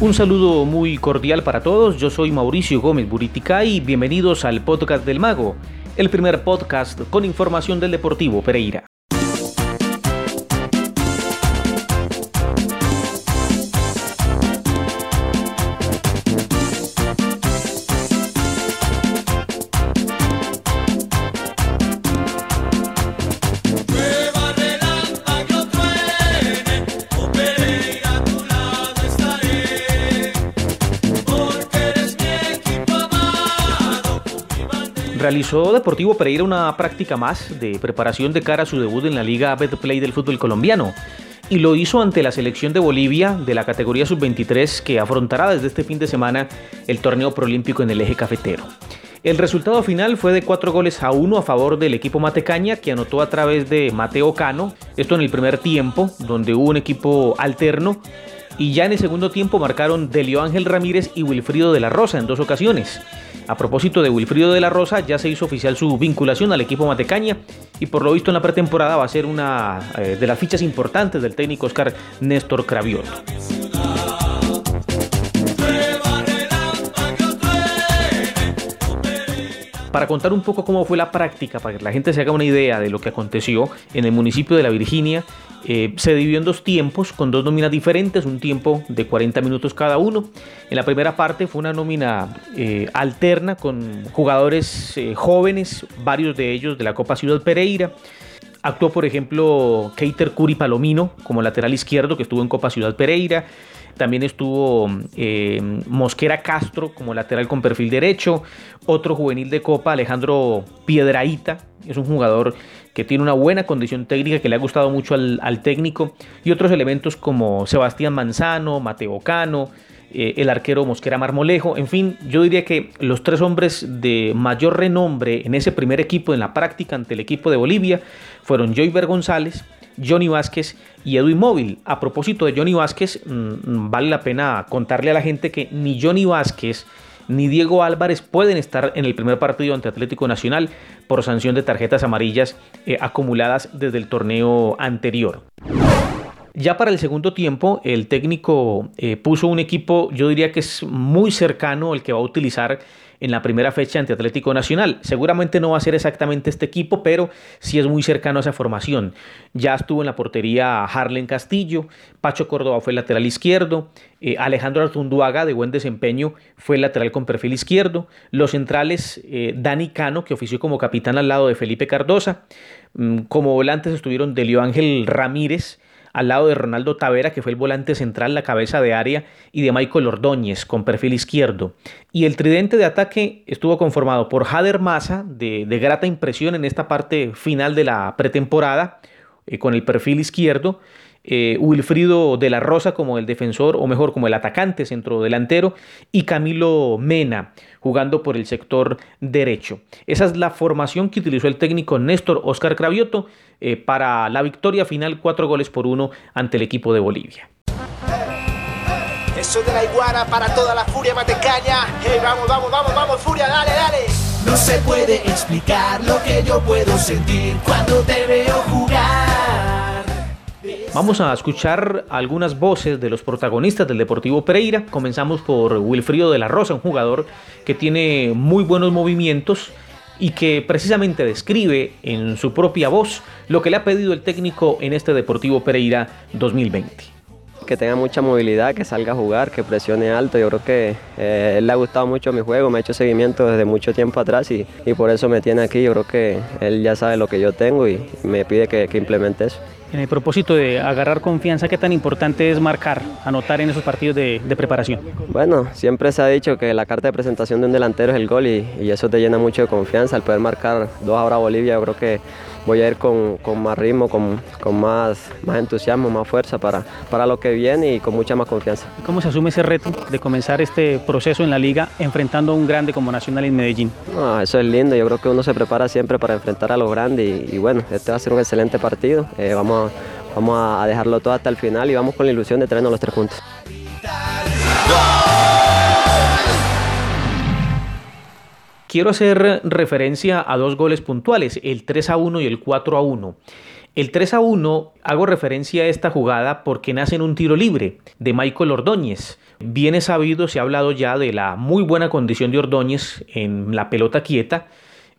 Un saludo muy cordial para todos, yo soy Mauricio Gómez Buriticay y bienvenidos al podcast del Mago, el primer podcast con información del Deportivo Pereira. Realizó Deportivo Pereira una práctica más de preparación de cara a su debut en la Liga Betplay del fútbol colombiano y lo hizo ante la selección de Bolivia de la categoría sub-23 que afrontará desde este fin de semana el torneo proolímpico en el eje cafetero. El resultado final fue de 4 goles a 1 a favor del equipo Matecaña que anotó a través de Mateo Cano, esto en el primer tiempo, donde hubo un equipo alterno y ya en el segundo tiempo marcaron Delio Ángel Ramírez y Wilfrido de la Rosa en dos ocasiones. A propósito de Wilfrido de la Rosa, ya se hizo oficial su vinculación al equipo Matecaña y por lo visto en la pretemporada va a ser una eh, de las fichas importantes del técnico Oscar Néstor Cravioto. Para contar un poco cómo fue la práctica, para que la gente se haga una idea de lo que aconteció en el municipio de La Virginia, eh, se dividió en dos tiempos con dos nóminas diferentes, un tiempo de 40 minutos cada uno. En la primera parte fue una nómina eh, alterna con jugadores eh, jóvenes, varios de ellos de la Copa Ciudad Pereira. Actuó, por ejemplo, Keiter Curi Palomino como lateral izquierdo, que estuvo en Copa Ciudad Pereira. También estuvo eh, Mosquera Castro como lateral con perfil derecho. Otro juvenil de Copa, Alejandro Piedraíta. Es un jugador que tiene una buena condición técnica, que le ha gustado mucho al, técnico. Y otros elementos como Sebastián Manzano, Mateo Cano, eh, el arquero Mosquera Marmolejo. En fin, yo diría que los tres hombres de mayor renombre en ese primer equipo, en la práctica ante el equipo de Bolivia, fueron Joyver González, Johnny Vázquez y Edwin Móvil. A propósito de Johnny Vázquez, mm, mm, vale la pena contarle a la gente que ni Johnny Vázquez ni Diego Álvarez pueden estar en el primer partido ante Atlético Nacional por sanción de tarjetas amarillas eh, acumuladas desde el torneo anterior. Ya para el segundo tiempo, el técnico eh, puso un equipo, yo diría que es muy cercano al que va a utilizar en la primera fecha ante Atlético Nacional. Seguramente no va a ser exactamente este equipo, pero sí es muy cercano a esa formación. Ya estuvo en la portería Harlen Castillo, Pacho Córdoba fue el lateral izquierdo, eh, Alejandro Artunduaga de buen desempeño fue el lateral con perfil izquierdo, los centrales eh, Dani Cano, que ofició como capitán al lado de Felipe Cardosa, mm, como volantes estuvieron Delio Ángel Ramírez, al lado de Ronaldo Tavera, que fue el volante central, la cabeza de área, y de Michael Ordóñez, con perfil izquierdo. Y el tridente de ataque estuvo conformado por Jader Maza, de, grata impresión en esta parte final de la pretemporada, eh, con el perfil izquierdo, eh, Wilfrido de la Rosa como el defensor, o mejor, como el atacante centro delantero, y Camilo Mena jugando por el sector derecho. Esa es la formación que utilizó el técnico Néstor Oscar Cravioto eh, para la victoria final, cuatro goles por uno ante el equipo de Bolivia. Eso de la iguana para toda la furia matecaña. Hey, vamos, vamos, vamos, vamos, furia, dale, dale. No se puede explicar lo que yo puedo sentir cuando te veo jugar. Vamos a escuchar algunas voces de los protagonistas del Deportivo Pereira. Comenzamos por Wilfrido de la Rosa, un jugador que tiene muy buenos movimientos y que precisamente describe en su propia voz lo que le ha pedido el técnico en este Deportivo Pereira 2020 que tenga mucha movilidad, que salga a jugar, que presione alto. Yo creo que eh, él le ha gustado mucho mi juego, me ha hecho seguimiento desde mucho tiempo atrás y, por eso me tiene aquí. Yo creo que él ya sabe lo que yo tengo y me pide que implemente eso en el propósito de agarrar confianza, ¿qué tan importante es marcar, anotar en esos partidos de, preparación? Bueno, siempre se ha dicho que la carta de presentación de un delantero es el gol y, eso te llena mucho de confianza. Al poder marcar dos ahora Bolivia, yo creo que voy a ir con, más ritmo, con, más, más entusiasmo, más fuerza para, para lo que viene y con mucha más confianza. ¿Cómo se asume ese reto de comenzar este proceso en la liga enfrentando a un grande como Nacional en Medellín? eso es lindo, yo creo que uno se prepara siempre para enfrentar a los grandes y, bueno, este va a ser un excelente partido. Eh, vamos, vamos a dejarlo todo hasta el final y vamos con la ilusión de traernos los tres juntos. quiero hacer referencia a dos goles puntuales, el 3 a 1 y el 4 a 1. El 3 a 1 hago referencia a esta jugada porque nace en un tiro libre de Michael Ordóñez. Bien sabido, se ha hablado ya de la muy buena condición de Ordóñez en la pelota quieta.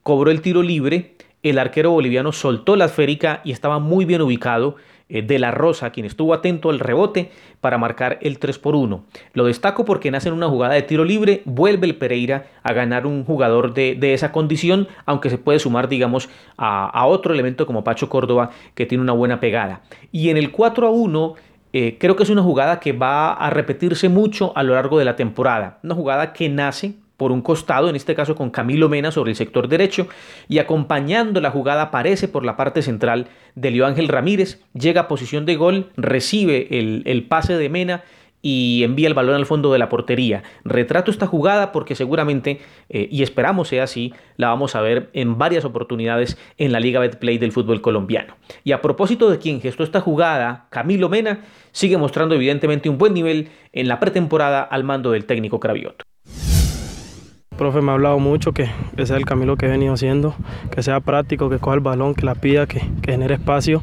Cobró el tiro libre, el arquero boliviano soltó la esférica y estaba muy bien ubicado eh, de la Rosa, quien estuvo atento al rebote para marcar el 3 por 1. Lo destaco porque nace en una jugada de tiro libre, vuelve el Pereira a ganar un jugador de, esa condición, aunque se puede sumar, digamos, a, a, otro elemento como Pacho Córdoba, que tiene una buena pegada. Y en el 4 a 1 eh, creo que es una jugada que va a repetirse mucho a lo largo de la temporada. Una jugada que nace por un costado, en este caso con Camilo Mena sobre el sector derecho, y acompañando la jugada aparece por la parte central de Leo Ángel Ramírez, llega a posición de gol, recibe el, el pase de Mena y envía el balón al fondo de la portería. Retrato esta jugada porque seguramente, eh, y esperamos sea así, la vamos a ver en varias oportunidades en la Liga Betplay del fútbol colombiano. Y a propósito de quien gestó esta jugada, Camilo Mena sigue mostrando evidentemente un buen nivel en la pretemporada al mando del técnico Cravioto profe me ha hablado mucho que, ese sea el camino que he venido haciendo, que sea práctico, que coja el balón, que la pida, que, que genere espacio,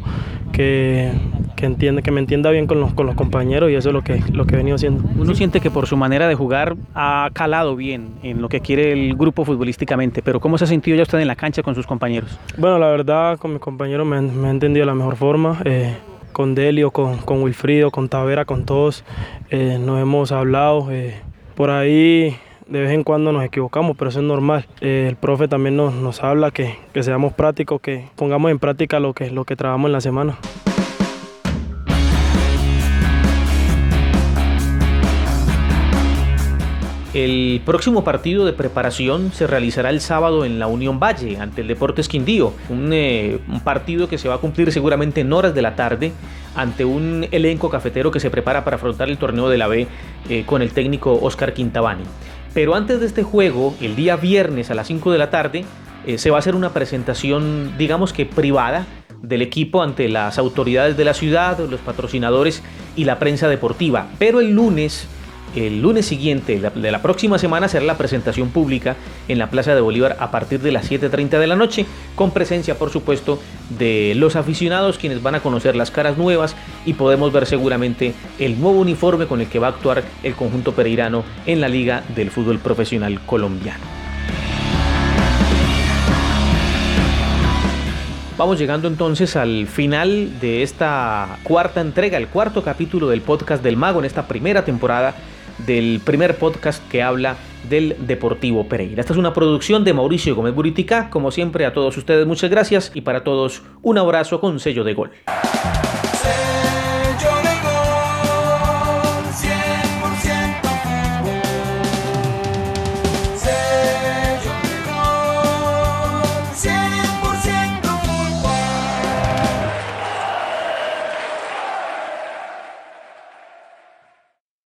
que, que, entiende, que me entienda bien con los, con los compañeros y eso es lo que, lo que he venido haciendo. Uno siente que por su manera de jugar ha calado bien en lo que quiere el grupo futbolísticamente, pero ¿cómo se ha sentido ya usted en la cancha con sus compañeros? Bueno, la verdad con mis compañeros me, me he entendido de la mejor forma. Eh, con Delio, con, con, Wilfrido, con Tavera, con todos, eh, nos hemos hablado. Eh, por ahí de vez en cuando nos equivocamos, pero eso es normal. Eh, el profe también nos, nos habla que, que, seamos prácticos, que pongamos en práctica lo que, lo que trabajamos en la semana. El próximo partido de preparación se realizará el sábado en la Unión Valle ante el Deportes Quindío, un, eh, partido que se va a cumplir seguramente en horas de la tarde ante un elenco cafetero que se prepara para afrontar el torneo de la B eh, con el técnico Oscar Quintabani. Pero antes de este juego, el día viernes a las 5 de la tarde, eh, se va a hacer una presentación, digamos que privada, del equipo ante las autoridades de la ciudad, los patrocinadores y la prensa deportiva. Pero el lunes el lunes siguiente de la próxima semana será la presentación pública en la Plaza de Bolívar a partir de las 7.30 de la noche, con presencia por supuesto de los aficionados quienes van a conocer las caras nuevas y podemos ver seguramente el nuevo uniforme con el que va a actuar el conjunto pereirano en la Liga del Fútbol Profesional Colombiano. Vamos llegando entonces al final de esta cuarta entrega, el cuarto capítulo del podcast del Mago en esta primera temporada del primer podcast que habla del Deportivo Pereira. Esta es una producción de Mauricio Gómez Buritica. Como siempre, a todos ustedes muchas gracias y para todos un abrazo con sello de gol.